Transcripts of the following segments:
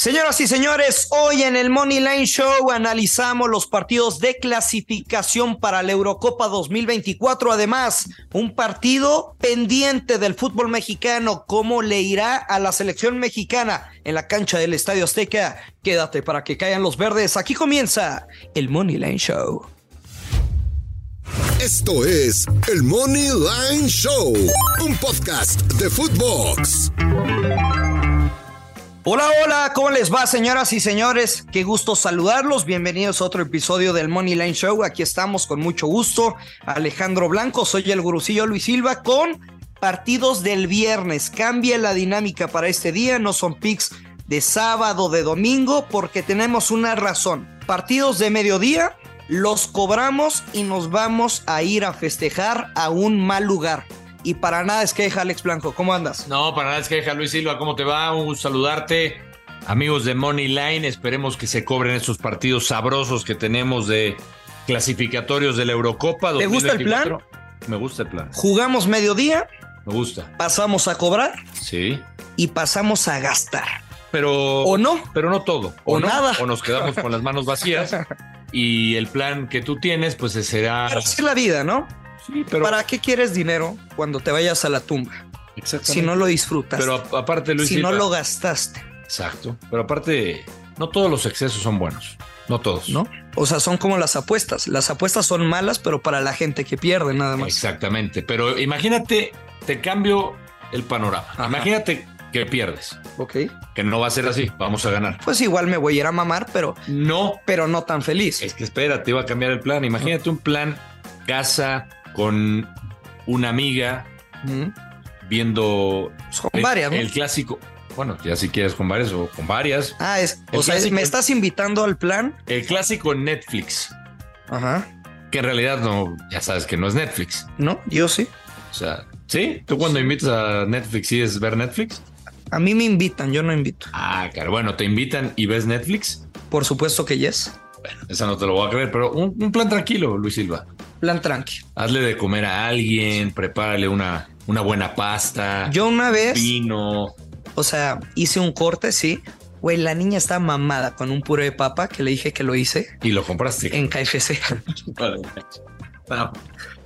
Señoras y señores, hoy en el Money Line Show analizamos los partidos de clasificación para la Eurocopa 2024. Además, un partido pendiente del fútbol mexicano, cómo le irá a la selección mexicana en la cancha del Estadio Azteca. Quédate para que caigan los verdes. Aquí comienza el Money Line Show. Esto es el Money Line Show, un podcast de Footbox. Hola, hola, ¿cómo les va, señoras y señores? Qué gusto saludarlos. Bienvenidos a otro episodio del Money Line Show. Aquí estamos con mucho gusto. Alejandro Blanco, soy el gurucillo Luis Silva con partidos del viernes. Cambia la dinámica para este día, no son picks de sábado, de domingo, porque tenemos una razón. Partidos de mediodía los cobramos y nos vamos a ir a festejar a un mal lugar y para nada es queja, Alex Blanco. ¿Cómo andas? No, para nada es queja, Luis Silva. ¿Cómo te va? Un gusto saludarte. Amigos de Money Line, esperemos que se cobren estos partidos sabrosos que tenemos de clasificatorios de la Eurocopa. ¿Te gusta el plan? Me gusta el plan. Jugamos mediodía. Me gusta. Pasamos a cobrar. Sí. Y pasamos a gastar. Pero. O no. Pero no todo. O, nada. O nos quedamos con las manos vacías. y el plan que tú tienes, pues será. Pero es la vida, ¿no? ¿Para qué quieres dinero cuando te vayas a la tumba? Si no lo disfrutas. Pero aparte, Luis. Si no lo gastaste. Exacto. Pero aparte, no todos los excesos son buenos. No todos. ¿No? O sea, son como las apuestas. Las apuestas son malas, pero para la gente que pierde nada más. Exactamente. Pero imagínate, te cambio el panorama. Imagínate que pierdes. Ok. Que no va a ser así, vamos a ganar. Pues igual me voy a ir a mamar, pero no, pero no tan feliz. Es que espérate, iba a cambiar el plan. Imagínate un plan casa con una amiga viendo con el, varias, el clásico. Bueno, ya si quieres con varias o con varias. Ah, es, o sea, me estás invitando al plan. El clásico en Netflix. Ajá. Que en realidad no, ya sabes que no es Netflix. No, yo sí. O sea, ¿sí? ¿Tú cuando invitas a Netflix es ver Netflix? A mí me invitan, yo no invito. Ah, claro. Bueno, ¿te invitan y ves Netflix? Por supuesto que yes. Bueno, esa no te lo voy a creer, pero un, un plan tranquilo, Luis Silva plan tranqui. Hazle de comer a alguien, prepárale una, una buena pasta. Yo una vez. Vino. O sea, hice un corte, sí. Güey, la niña está mamada con un puré de papa que le dije que lo hice. Y lo compraste. En KFC. no.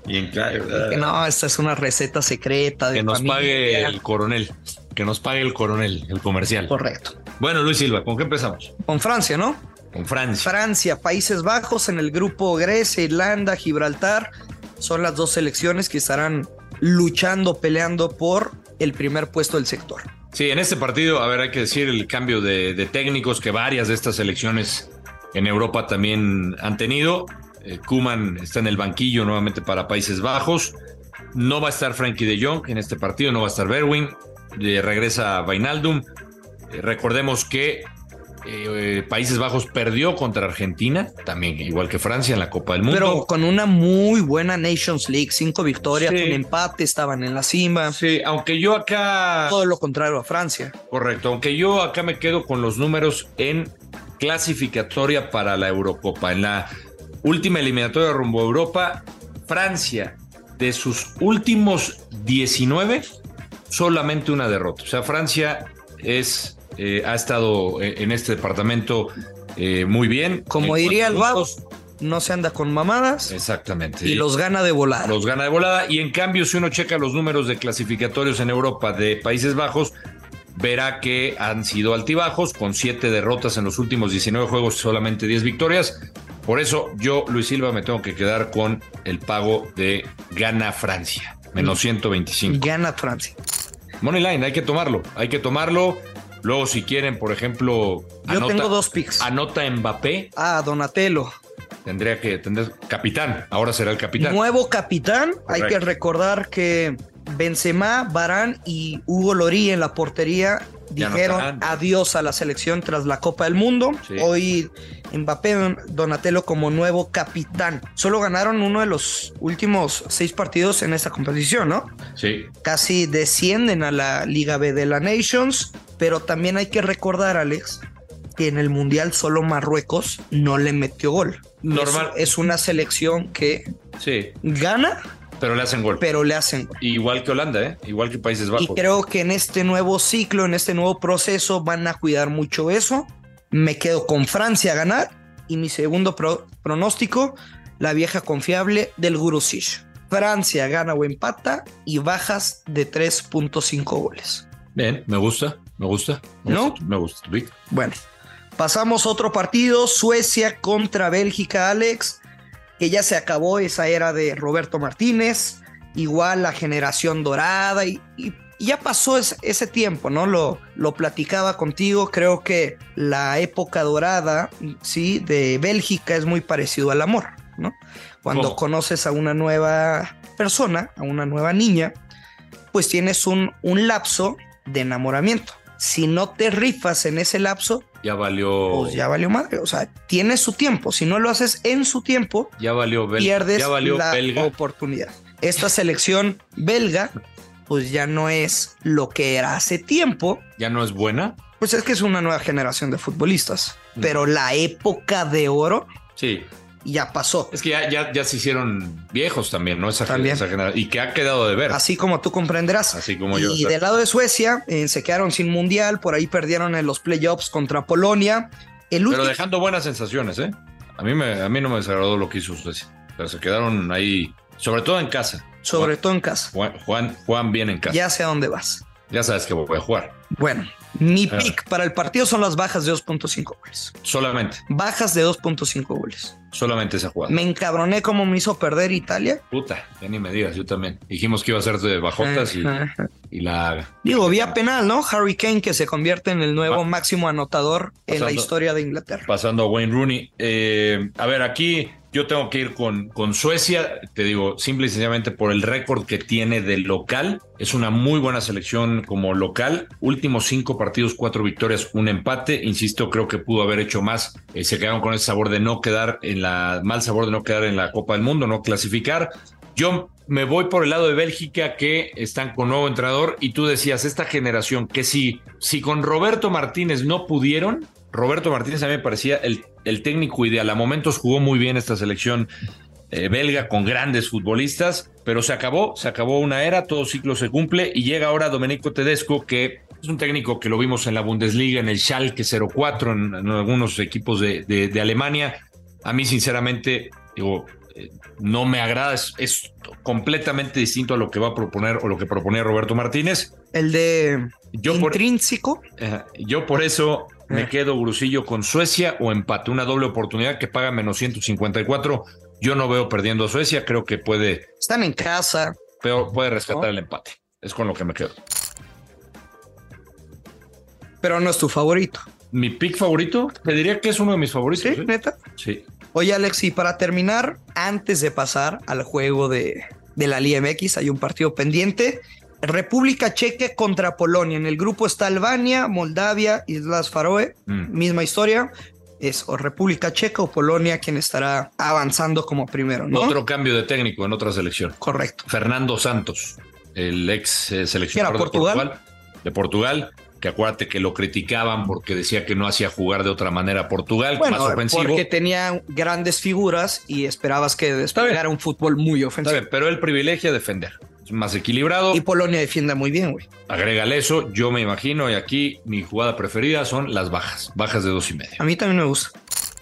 Y en KFC. No, esta es una receta secreta. De que nos pague el coronel. Que nos pague el coronel, el comercial. Correcto. Bueno, Luis Silva, ¿con qué empezamos? Con Francia, ¿no? Con Francia. Francia, Países Bajos en el grupo Grecia, Irlanda, Gibraltar. Son las dos selecciones que estarán luchando, peleando por el primer puesto del sector. Sí, en este partido, a ver, hay que decir el cambio de, técnicos que varias de estas selecciones en Europa también han tenido. Eh, Kuman está en el banquillo nuevamente para Países Bajos. No va a estar Frankie de Jong en este partido, no va a estar Berwin. regresa Vainaldum. Eh, recordemos que eh, Países Bajos perdió contra Argentina, también igual que Francia en la Copa del Mundo. Pero con una muy buena Nations League, cinco victorias, un empate, estaban en la cima. Sí, aunque yo acá... Todo lo contrario a Francia. Correcto, aunque yo acá me quedo con los números en clasificatoria para la Eurocopa. En la última eliminatoria rumbo a Europa, Francia, de sus últimos 19, solamente una derrota. O sea, Francia es eh, ha estado eh, en este departamento eh, muy bien. Como diría el no se anda con mamadas. Exactamente. Y los gana de volada. Los gana de volada. Y en cambio, si uno checa los números de clasificatorios en Europa de Países Bajos, verá que han sido altibajos, con siete derrotas en los últimos 19 juegos, solamente 10 victorias. Por eso yo, Luis Silva, me tengo que quedar con el pago de gana Francia, menos 125. Gana Francia. Moneyline, hay que tomarlo, hay que tomarlo. Luego, si quieren, por ejemplo. Yo tengo dos picks. Anota Mbappé. Ah, Donatello. Tendría que tener capitán. Ahora será el capitán. Nuevo capitán. Hay que recordar que Benzema, Barán y Hugo Lorí en la portería dijeron adiós a la selección tras la Copa del Mundo. Hoy Mbappé Donatello como nuevo capitán. Solo ganaron uno de los últimos seis partidos en esta competición, ¿no? Sí. Casi descienden a la Liga B de la Nations. Pero también hay que recordar, Alex, que en el Mundial solo Marruecos no le metió gol. Normal. Es, una selección que sí. gana, Pero le hacen gol. pero le hacen gol. Igual que Holanda, ¿eh? Igual que Países Bajos. Y creo que en este nuevo ciclo, en este nuevo proceso, van a cuidar mucho eso. Me quedo con Francia a ganar. Y mi segundo pro- pronóstico, la vieja confiable del Gurusish. Francia gana o empata y bajas de 3.5 goles. Bien, me gusta, me gusta. Me ¿No? gusta, Me gusta. Bueno, pasamos a otro partido, Suecia contra Bélgica, Alex, que ya se acabó esa era de Roberto Martínez, igual la generación dorada y, ya pasó es- ese tiempo, ¿no? Lo, lo platicaba contigo, creo que la época dorada, sí, de Bélgica es muy parecido al amor, ¿no? Cuando conoces a una nueva persona, a una nueva niña, pues tienes un, un lapso de enamoramiento. Si no te rifas en ese lapso, Ya valió. pues ya valió madre. O sea, tienes su tiempo. Si no lo haces en su tiempo, Ya valió pierdes Ya valió la Belga. oportunidad. Esta selección belga, pues ya no es lo que era hace tiempo. Ya no es buena. Pues es que es una nueva generación de futbolistas. Mm. Pero la época de oro Sí. Ya pasó. Es que ya, ya, ya se hicieron viejos también, ¿no? Esa, También. esa. Y que ha quedado de ver. Así como tú comprenderás. Así como yo. Y del lado de Suecia, eh, se quedaron sin mundial, por ahí perdieron en los playoffs contra Polonia. El Pero dejando buenas sensaciones, ¿eh? A mí, me, a mí no me desagradó lo que hizo Suecia. Pero se quedaron ahí, sobre todo en casa. sobre todo en casa. Juan, Juan, Juan bien en casa. Ya. Ya sé a dónde vas. sabes que voy a jugar. Bueno, mi pick para el partido son las bajas de 2.5 goles. Solamente, Bajas de 2.5 goles. solamente esa jugada. Me encabroné como me hizo perder Italia. Puta, ya ni me digas, yo también. Dijimos que iba a ser de bajotas y, y la haga. Digo, vía penal, ¿no? Harry Kane que se convierte en el nuevo Ah. máximo anotador en la historia de Inglaterra. Pasando a Wayne Rooney. Eh, a ver, aquí yo tengo que ir con, con Suecia. Te digo, simple y sencillamente por el récord que tiene de local. Es una muy buena selección como local. Últimos cinco partidos, cuatro victorias, un empate. Insisto, creo que pudo haber hecho más. Eh, se quedaron con ese sabor de no quedar en la, mal sabor de no quedar en la Copa del Mundo, no clasificar. Yo me voy por el lado de Bélgica que están con nuevo entrenador y tú decías, esta generación que si, si con Roberto Martínez no pudieron, Roberto Martínez a mí me parecía el, el técnico ideal. A momentos jugó muy bien esta selección eh, belga con grandes futbolistas, pero se acabó, se acabó una era, todo ciclo se cumple y llega ahora Domenico Tedesco que es un técnico que lo vimos en la Bundesliga, en el Schalke 04, en, en algunos equipos de, de- de Alemania. A mí sinceramente, digo, eh, no me agrada, es, es completamente distinto a lo que va a proponer o lo que proponía Roberto Martínez. El de Yo por, intrínseco. Yo por eso me Eh. quedo Grusillo con Suecia o empate, una doble oportunidad que paga menos 154. Yo no veo perdiendo a Suecia, creo que puede, Están en casa. pero puede rescatar ¿No? el empate. Es con lo que me quedo. pero no es tu favorito. Mi pick favorito, te diría que es uno de mis favoritos. ¿Sí? ¿eh? ¿Neta? Sí. Oye, Alex, y para terminar, antes de pasar al juego de, de la Liga MX, hay un partido pendiente. República Checa contra Polonia. En el grupo está Albania, Moldavia, Islas Faroe. Mm. Misma historia. Es o República Checa o Polonia quien estará avanzando como primero, ¿no? Otro cambio de técnico en otra selección. Correcto. Fernando Santos, el ex eh, seleccionador ¿Era de Portugal? De Portugal, que acuérdate que lo criticaban porque decía que no hacía jugar de otra manera a Portugal, Bueno, más ofensivo. porque tenía grandes figuras y esperabas que desplegara un fútbol muy ofensivo. bien, pero él privilegia defender. Es más equilibrado. Y Polonia defiende muy bien, güey. Agrégale eso, yo me imagino, y aquí mi jugada preferida son las bajas, bajas de dos y medio. A mí también me gusta.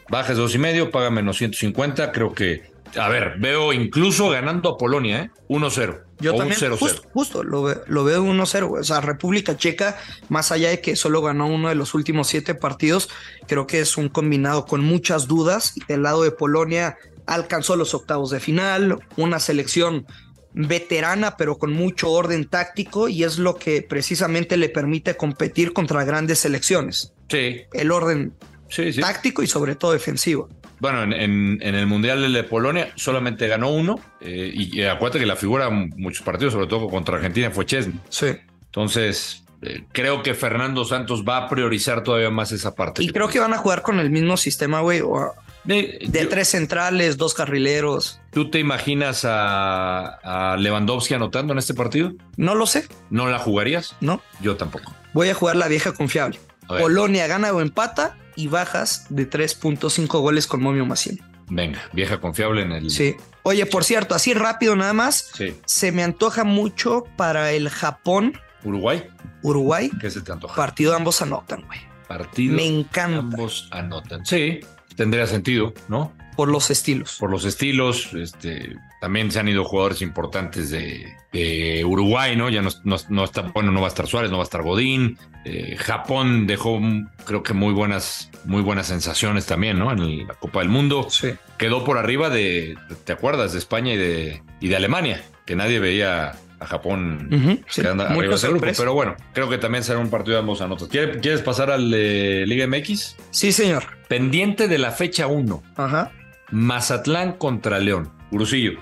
Bajas de dos y medio, paga menos 150, creo que, a ver, veo incluso ganando a Polonia, ¿eh? 1-0. Yo o también, un 0-0. justo, justo, lo, lo veo 1-0. güey. O sea, República Checa, más allá de que solo ganó uno de los últimos siete partidos, creo que es un combinado con muchas dudas. Del lado de Polonia alcanzó los octavos de final, una selección veterana, pero con mucho orden táctico, y es lo que precisamente le permite competir contra grandes selecciones. Sí, El orden sí, sí. táctico y sobre todo defensivo. Bueno, en, en- en el Mundial de Polonia solamente ganó uno, eh, y, y acuérdate que la figura en muchos partidos, sobre todo contra Argentina, fue Chesney. Sí. Entonces, eh, creo que Fernando Santos va a priorizar todavía más esa parte. Y creo que van a jugar con el mismo sistema, güey, o De, de yo- tres centrales, dos carrileros. ¿Tú te imaginas a, a Lewandowski anotando en este partido? No lo sé, ¿No la jugarías? ¿no? Yo tampoco. Voy a jugar la vieja confiable. Polonia gana o empata y bajas de 3.5 goles con momio 100. Venga, vieja confiable en el. Sí. Oye, por cierto, así rápido nada más, Sí. se me antoja mucho para el Japón, Uruguay, Uruguay, ¿qué se te antoja? partido ambos anotan, güey. Partido. Me encanta Ambos anotan. Sí, tendría sentido, ¿no? por los estilos. Por los estilos, este, también se han ido jugadores importantes de, de Uruguay, ¿no? Ya no, no- no está, bueno, no va a estar Suárez, no va a estar Godín. Eh, Japón dejó, mm, creo que muy buenas, muy buenas sensaciones también, ¿no? En el- la Copa del Mundo. Sí. Quedó por arriba de, ¿te acuerdas? De España y de, y de Alemania, que nadie veía a Japón sí. arriba grupo. sorpresa. Pero bueno, creo que también será un partido de ambos anotos. ¿Quieres, ¿Quieres pasar al de Liga MX? Sí, señor. Pendiente de la fecha 1. Ajá. Mazatlán contra León. Gurusillo.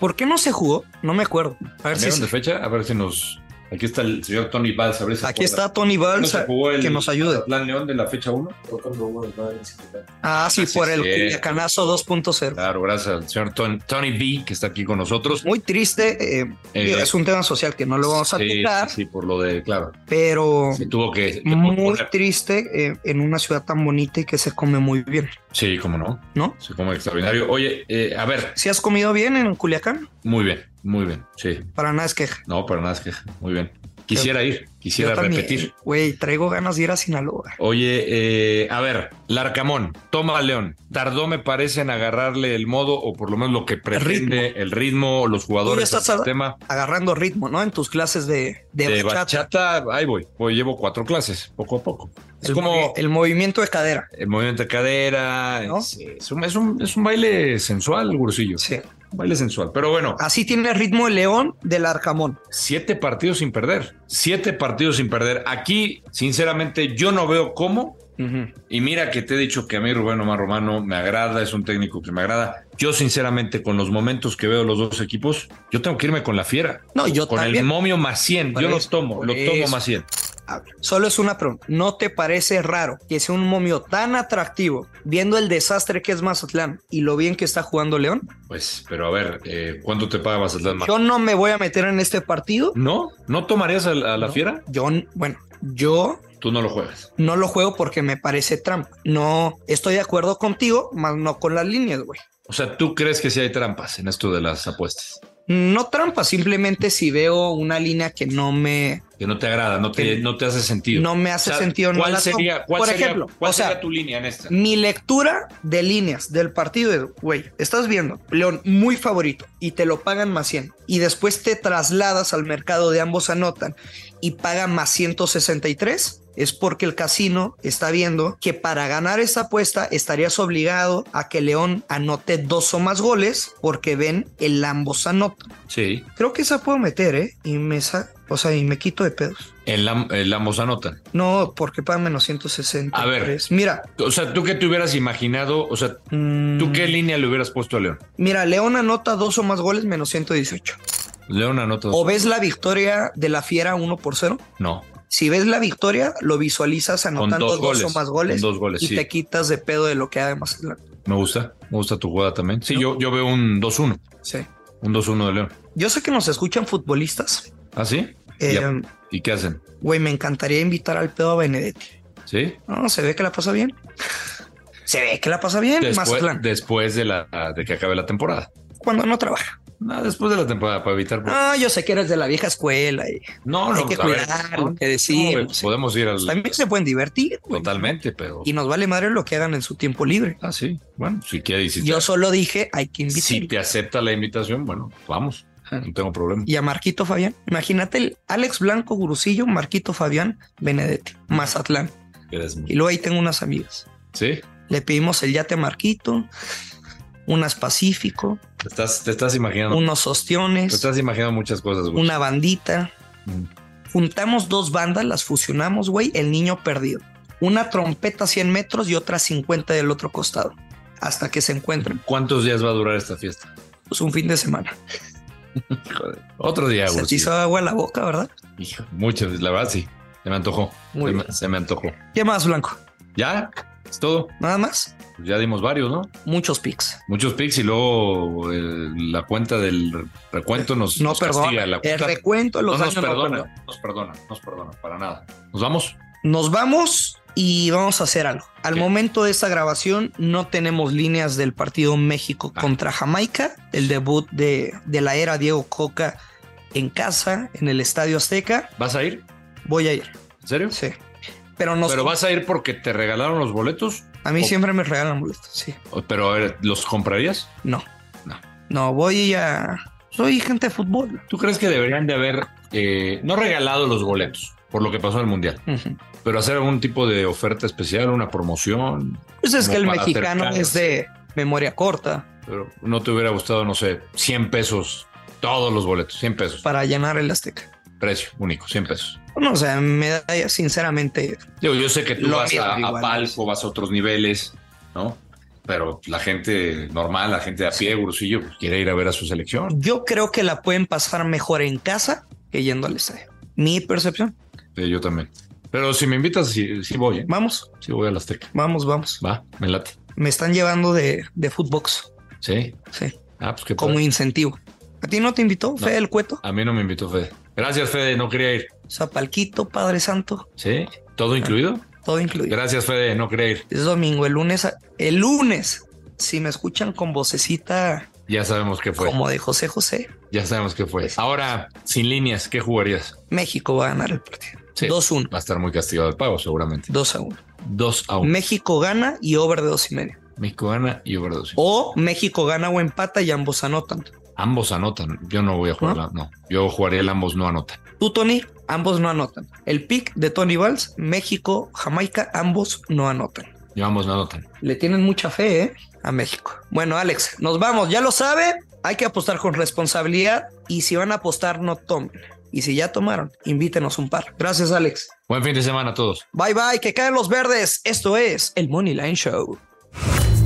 ¿Por qué no se jugó? No me acuerdo. A ver si ¿Cambiaron de fecha? A ver si nos. Aquí está el señor Tony Valls. A ver si Aquí está Tony ¿No Valls que nos ayude. Mazatlán León de la fecha 1? Ah, sí, sí, por el sí. Culiacanazo 2.0. Claro, gracias al señor Tony, Tony B, que está aquí con nosotros. Muy triste. eh, Eh, es un tema social que no lo vamos a sí, tocar, sí, por lo de. Claro. pero Se tuvo que. que muy triste eh, en una ciudad tan bonita y que se come muy bien, Sí, cómo no. ¿no? Se come extraordinario. Oye, eh, a ver. ¿Si has comido bien en Culiacán? Muy bien, muy bien. Sí. Para nada es queja. No, para nada es que. Muy bien. Quisiera ir, quisiera repetir. Güey, traigo ganas de ir a Sinaloa. Oye, eh, a ver, Larcamón, toma a León. Tardó, me parece, en agarrarle el modo, o por lo menos lo que pretende, el ritmo, los jugadores, Tú ya el estás sistema. Agarrando ritmo, ¿no? En tus clases de, de, De bachata. bachata, ahí voy. Voy, llevo cuatro clases, poco a poco. Es El, como movi- el movimiento de cadera. el movimiento de cadera. ¿No? Es, es un, es, un, es un baile sensual, Gurusillo. Sí. Baile sensual. Pero bueno, Así tiene ritmo el León del Arcamón. siete partidos sin perder. Siete partidos sin perder. Aquí, sinceramente, yo no veo cómo Y mira que te he dicho que a mí Rubén Omar Romano me agrada, es un técnico que me agrada. Yo sinceramente con los momentos que veo los dos equipos, yo tengo que irme con la fiera. No, yo con el momio más 100, Por yo lo eso, tomo, por lo tomo eso. más 100. A ver, solo es una pregunta. ¿No te parece raro que sea un momio tan atractivo viendo el desastre que es Mazatlán y lo bien que está jugando León? Pues, pero a ver, eh, ¿cuánto te paga Mazatlán? Yo no me voy a meter en este partido. ¿No? ¿No tomarías a, la- a la fiera? Yo, bueno, yo Tú no lo juegas. no lo juego porque me parece trampa. No estoy de acuerdo contigo, más no con las líneas, güey. O sea, ¿tú crees que sí hay trampas en esto de las apuestas? No trampa, simplemente si veo una línea que no me, Que no te agrada, no te, no te hace sentido. no me hace O sea, sentido. no ¿Cuál sería, cuál Por sería- ejemplo, cuál o sea, sería tu línea en esta? Mi lectura de líneas del partido es, güey, estás viendo León muy favorito y te lo pagan más 100 y después te trasladas al mercado de ambos anotan y pagan más 163, es porque el casino está viendo que para ganar esta apuesta estarías obligado a que León anote dos o más goles porque ven el ambos anotan. Sí, Creo que esa puedo meter, ¿eh? Y me, o sea, y me quito de pedos. el, el ambos anotan. No, porque pagan menos 160. A ver. Mira, O sea, ¿tú qué te hubieras imaginado? O sea, mm, ¿tú qué línea le hubieras puesto a León? Mira, León anota dos o más goles menos 118. León anota dos. ¿O ves la victoria de la Fiera 1 por 0? No, Si ves la victoria, lo visualizas anotando dos o más goles, dos goles, y sí. te quitas de pedo de lo que haga Mazatlán. me gusta. Me gusta tu jugada también. Sí, yo, yo veo un 2-1. Sí. Un 2-1 de León. Yo sé que nos escuchan futbolistas. ¿Ah, sí? Eh. ¿Y qué hacen? Güey, me encantaría invitar al pedo a Benedetti. ¿Sí? No, se ve que la pasa bien. se ve que la pasa bien Después, Mazatlán. después de, la, de que acabe la temporada. Cuando no trabaja. No, después de la temporada, para evitar. Ah, yo sé que eres de la vieja escuela y no, hay no, que pues, ver, cuidar no, lo que no, decimos. podemos ir al. También se pueden divertir. Totalmente, pero. Y nos vale madre lo que hagan en su tiempo libre. Ah, sí. Bueno, si quieres. Si, Yo te, solo dije, hay que invitar. si te acepta la invitación, bueno, vamos. No tengo problema. Y a Marquito Fabián. Imagínate el Alex Blanco Gurusillo, Marquito Fabián, Benedetti, Mazatlán. Muy- Y luego ahí tengo unas amigas. Sí. Le pedimos el yate a Marquito, unas Pacífico, Te estás, te estás imaginando. unos Te ostiones, estás imaginando muchas cosas, güey. una bandita. Mm. Juntamos dos bandas, las fusionamos, güey. El niño perdido. Una trompeta a 100 metros y otra 50 del otro costado. Hasta que se encuentren. ¿Cuántos días va a durar esta fiesta? Pues un fin de semana. Joder. Otro día, Se güey. te hizo agua a la boca, ¿verdad? Hijo, muchas, la verdad sí. Se me antojó. Muy se, me, se me antojó. ¿Qué más, Blanco? ¿Ya? ¿Es todo? Nada más. Pues ya dimos varios, ¿no? Muchos pics. Muchos pics y luego eh, la cuenta del recuento nos, No nos perdona. castiga. La El cuenta recuento de los no nos no perdona, nos perdona, nos perdona, para nada. ¿Nos vamos? Nos vamos y vamos a hacer algo. Al ¿Qué? momento de esta grabación no tenemos líneas del partido México Ah. contra Jamaica, el debut de, de la era Diego Coca en casa, en el Estadio Azteca. ¿Vas a ir? Voy a ir, ¿En serio? sí. Pero, nos, ¿Pero vas a ir porque te regalaron los boletos? a mí o- siempre me regalan boletos, sí. Pero a ver, ¿los comprarías? No. No. No, voy a... Soy gente de fútbol. ¿Tú crees que deberían de haber, eh, no regalado los boletos por lo que pasó en el Mundial, pero hacer algún tipo de oferta especial, una promoción? Pues es que el mexicano acercarse. es de memoria corta Pero no te hubiera gustado, no sé, 100 pesos, todos los boletos, 100 pesos. para llenar el Azteca. Precio único, 100 pesos. No, o sea, me da sinceramente Digo, yo sé que tú vas a, palco, vas a otros niveles, ¿no? Pero la gente normal, la gente de a pie, Gurusillo, pues, quiere ir a ver a su selección. Yo creo que la pueden pasar mejor en casa que yendo al estadio. Mi percepción. Sí, yo también. Pero si me invitas, sí, sí voy, ¿eh? Vamos, Sí voy a la Azteca. vamos, vamos. Va, me late. Me están llevando de, de Footbox, Sí. sí, Ah, pues qué como padre. incentivo. ¿A ti no te invitó, Fede el Cueto? A mí no me invitó Fede. Gracias, Fede, no quería ir. Zapalquito, Padre Santo, ¿Sí? ¿Todo incluido? todo incluido. Gracias, Fede, no quería ir. Es domingo, el lunes, el lunes, si me escuchan con vocecita Ya sabemos qué fue. como de José José, Ya sabemos qué fue. Ahora, sin líneas, ¿qué jugarías? México va a ganar el partido. Sí. 2-1, Va a estar muy castigado el pago, seguramente. 2 a 1. 2 a 1. México gana y over de dos y medio. México gana y overdose. O México gana o empata y ambos anotan. Ambos anotan. Yo no voy a jugar. ¿No? yo jugaría el ambos no anotan. Tú, Tony, ambos no anotan. El pick de Tony Valls, México, Jamaica, ambos no anotan. Yo ambos no anotan. Le tienen mucha fe, ¿eh? A México. Bueno, Alex, nos vamos. Ya lo sabe, hay que apostar con responsabilidad y si van a apostar, no tomen. Y si ya tomaron, invítenos un par. Gracias, Alex. Buen fin de semana a todos. Bye bye, que caen los verdes. Esto es el Money Line Show.